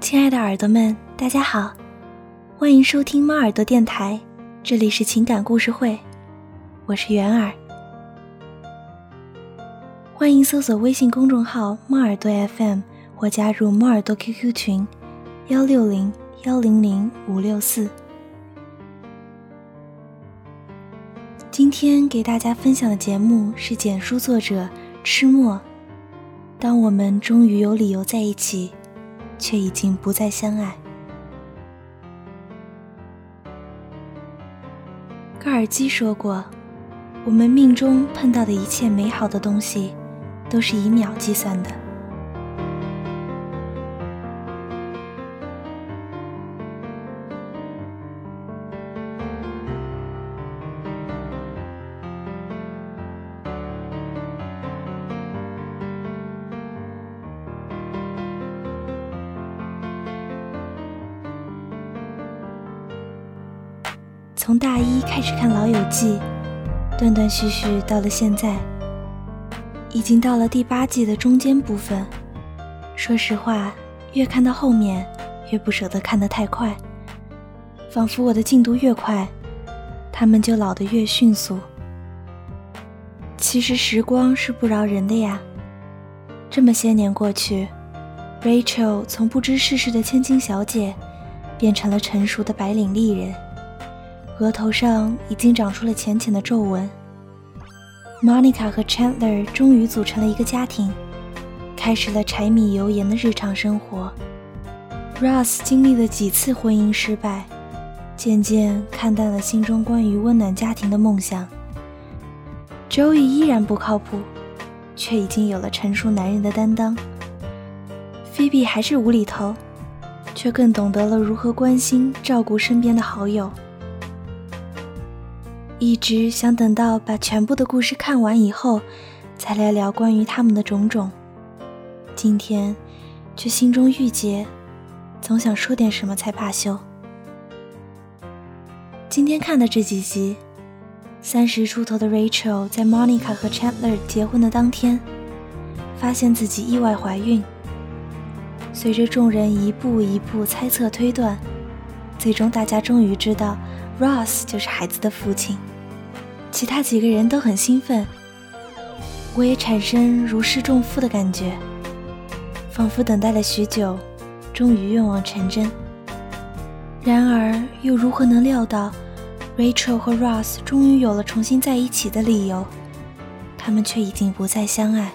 亲爱的耳朵们，大家好，欢迎收听猫耳朵电台，这里是情感故事会，我是圆儿。欢迎搜索微信公众号“猫耳朵 FM” 或加入猫耳朵 QQ 群：幺六零幺零零五六四。今天给大家分享的节目是简书作者吃墨。当我们终于有理由在一起，却已经不再相爱。高尔基说过：“我们命中碰到的一切美好的东西，都是以秒计算的。”从大一开始看《老友记》，断断续续到了现在，已经到了第八季的中间部分。说实话，越看到后面，越不舍得看得太快，仿佛我的进度越快，他们就老得越迅速。其实时光是不饶人的呀，这么些年过去，Rachel 从不知世事的千金小姐，变成了成熟的白领丽人。额头上已经长出了浅浅的皱纹。Monica 和 Chandler 终于组成了一个家庭，开始了柴米油盐的日常生活。Russ 经历了几次婚姻失败，渐渐看淡了心中关于温暖家庭的梦想。Joey 依然不靠谱，却已经有了成熟男人的担当。Phoebe 还是无厘头，却更懂得了如何关心照顾身边的好友。一直想等到把全部的故事看完以后，再聊聊关于他们的种种。今天却心中郁结，总想说点什么才罢休。今天看的这几集，三十出头的 Rachel 在 Monica 和 Chandler 结婚的当天，发现自己意外怀孕。随着众人一步一步猜测推断，最终大家终于知道，Ross 就是孩子的父亲。其他几个人都很兴奋，我也产生如释重负的感觉，仿佛等待了许久，终于愿望成真。然而，又如何能料到，Rachel 和 Ross 终于有了重新在一起的理由，他们却已经不再相爱。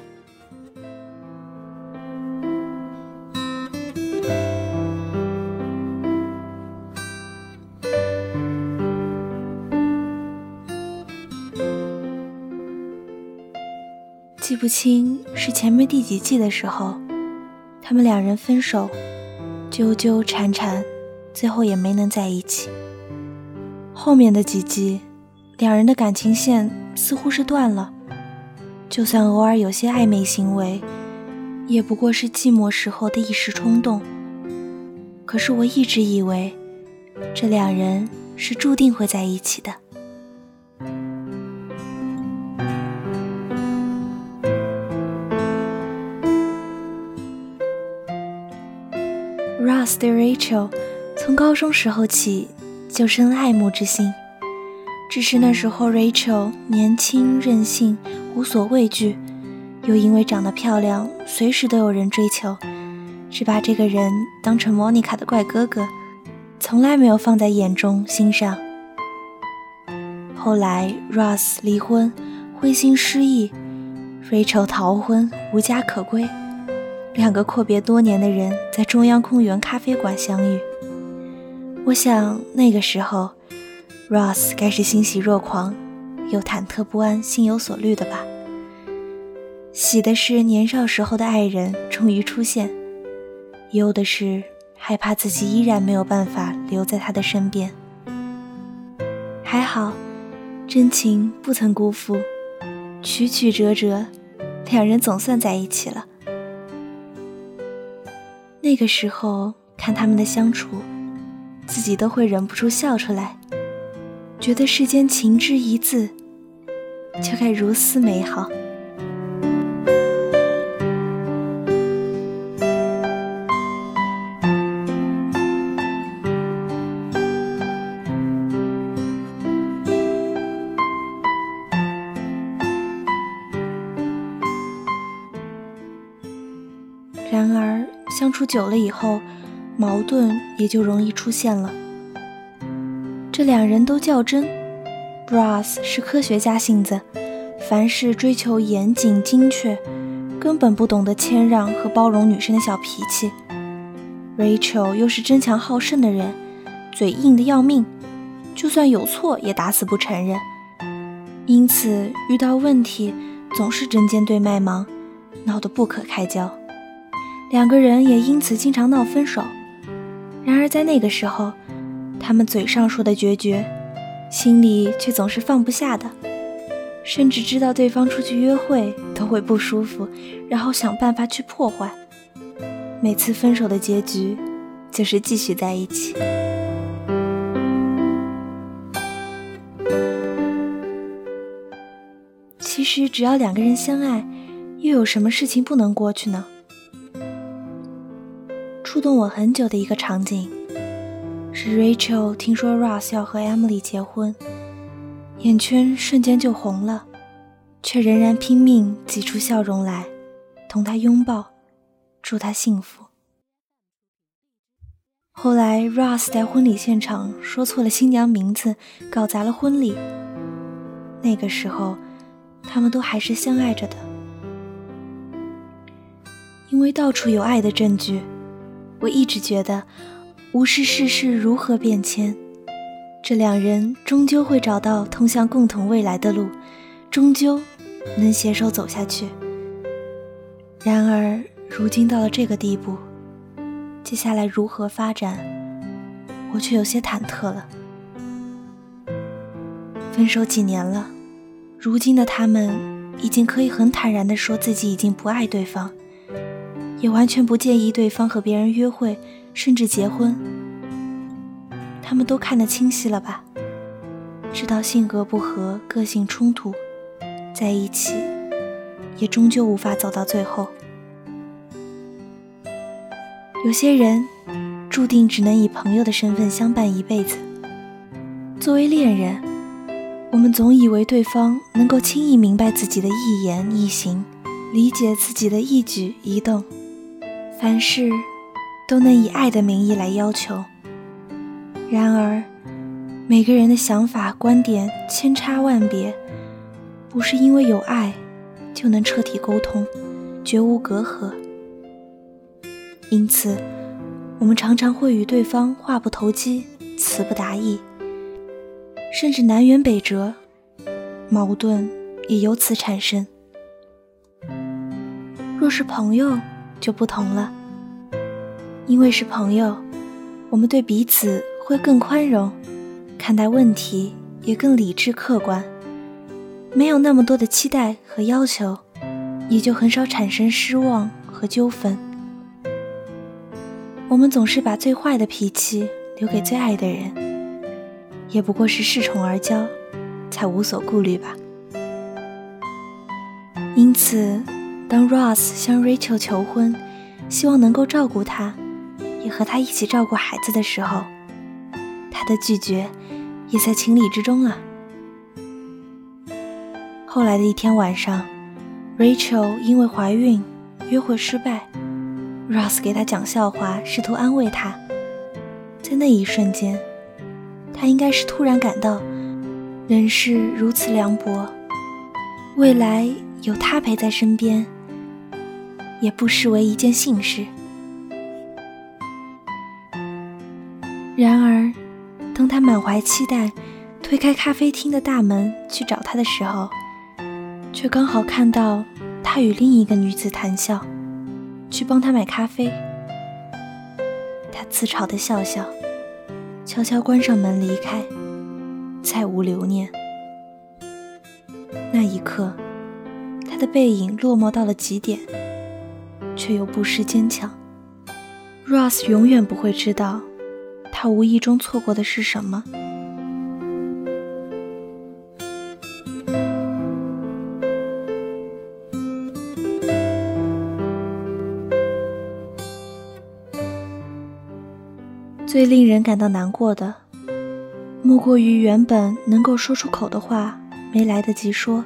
不清是前面第几季的时候，他们两人分手，纠纠缠缠，最后也没能在一起。后面的几季，两人的感情线似乎是断了，就算偶尔有些暧昧行为，也不过是寂寞时候的一时冲动。可是我一直以为，这两人是注定会在一起的。Ross 对 Rachel 从高中时候起就生爱慕之心，只是那时候 Rachel 年轻任性，无所畏惧，又因为长得漂亮，随时都有人追求，只把这个人当成 Monica 的怪哥哥，从来没有放在眼中心上。后来 Ross 离婚，灰心失意，Rachel 逃婚，无家可归。两个阔别多年的人在中央公园咖啡馆相遇。我想那个时候，Ross 该是欣喜若狂，又忐忑不安、心有所虑的吧。喜的是年少时候的爱人终于出现，忧的是害怕自己依然没有办法留在他的身边。还好，真情不曾辜负，曲曲折折，两人总算在一起了。那个时候看他们的相处自己都会忍不住笑出来觉得世间情之一字就该如此美好。然而相处久了以后，矛盾也就容易出现了。这两人都较真，Ross 是科学家性子，凡事追求严谨精确，根本不懂得谦让和包容女生的小脾气。Rachel 又是争强好胜的人，嘴硬的要命，就算有错也打死不承认。因此遇到问题总是针尖对麦芒，闹得不可开交。两个人也因此经常闹分手。然而在那个时候。他们嘴上说的决绝，心里却总是放不下的，甚至知道对方出去约会都会不舒服，然后想办法去破坏。每次分手的结局，就是继续在一起。其实只要两个人相爱，又有什么事情不能过去呢？触动我很久的一个场景。是 Rachel 听说 Ross 要和 Emily 结婚，眼圈瞬间就红了，却仍然拼命挤出笑容来，同他拥抱，祝他幸福。后来 Ross 在婚礼现场说错了新娘名字，搞砸了婚礼。那个时候，他们都还是相爱着的，因为到处有爱的证据，我一直觉得。无视世事如何变迁，这两人终究会找到通向共同未来的路，终究能携手走下去。然而，如今到了这个地步，接下来如何发展，我却有些忐忑了。分手几年了，如今的他们已经可以很坦然地说自己已经不爱对方，也完全不介意对方和别人约会。甚至结婚，他们都看得清晰了吧？知道性格不合、个性冲突，在一起也终究无法走到最后。有些人注定只能以朋友的身份相伴一辈子。作为恋人，我们总以为对方能够轻易明白自己的一言一行，理解自己的一举一动，凡事。都能以爱的名义来要求，然而，每个人的想法观点千差万别，不是因为有爱就能彻底沟通，绝无隔阂。因此，我们常常会与对方话不投机，词不达意，甚至南辕北辙，矛盾也由此产生。若是朋友，就不同了。因为是朋友，我们对彼此会更宽容，看待问题也更理智客观，没有那么多的期待和要求，也就很少产生失望和纠纷。我们总是把最坏的脾气留给最爱的人，也不过是恃宠而骄，才无所顾虑吧。因此，当 Ross 向 Rachel 求婚，希望能够照顾她。也和她一起照顾孩子的时候，他的拒绝也在情理之中啊。后来的一天晚上，Rachel 因为怀孕，约会失败，Ross 给她讲笑话，试图安慰她。在那一瞬间，他应该是突然感到人世如此凉薄，未来有他陪在身边，也不失为一件幸事。然而，当他满怀期待推开咖啡厅的大门去找她的时候，却刚好看到他与另一个女子谈笑，去帮她买咖啡。他自嘲的笑笑，悄悄关上门离开，再无留念。那一刻，他的背影落寞到了极点，却又不失坚强。Ross 永远不会知道。他无意中错过的是什么？最令人感到难过的，莫过于原本能够说出口的话没来得及说，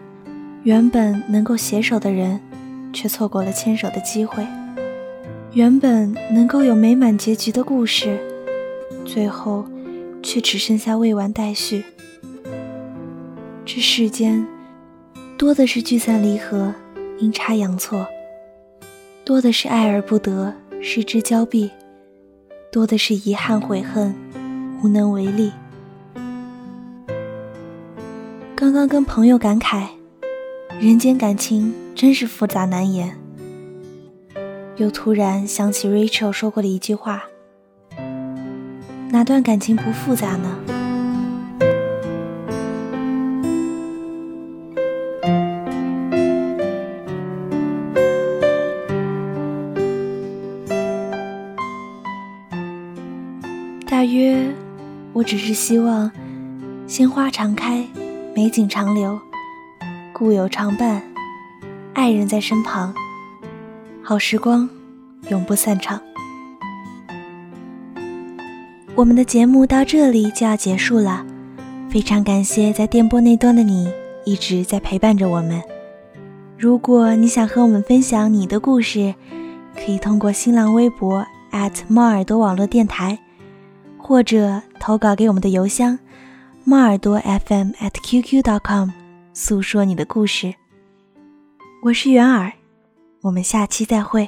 原本能够携手的人，却错过了牵手的机会。原本能够有美满结局的故事，最后却只剩下未完待续。这世间多的是聚散离合、阴差阳错，多的是爱而不得、失之交臂，多的是遗憾悔恨、无能为力。刚刚跟朋友感慨，人间感情真是复杂难言。又突然想起 Rachel 说过的一句话：“哪段感情不复杂呢？”大约，我只是希望鲜花常开，美景长留，故友常伴，爱人在身旁。好时光，永不散场。我们的节目到这里就要结束了，非常感谢在电波那端的你一直在陪伴着我们。如果你想和我们分享你的故事，可以通过新浪微博猫耳朵网络电台，或者投稿给我们的邮箱猫耳朵 FM at QQ.com 诉说你的故事。我是元儿。我们下期再会。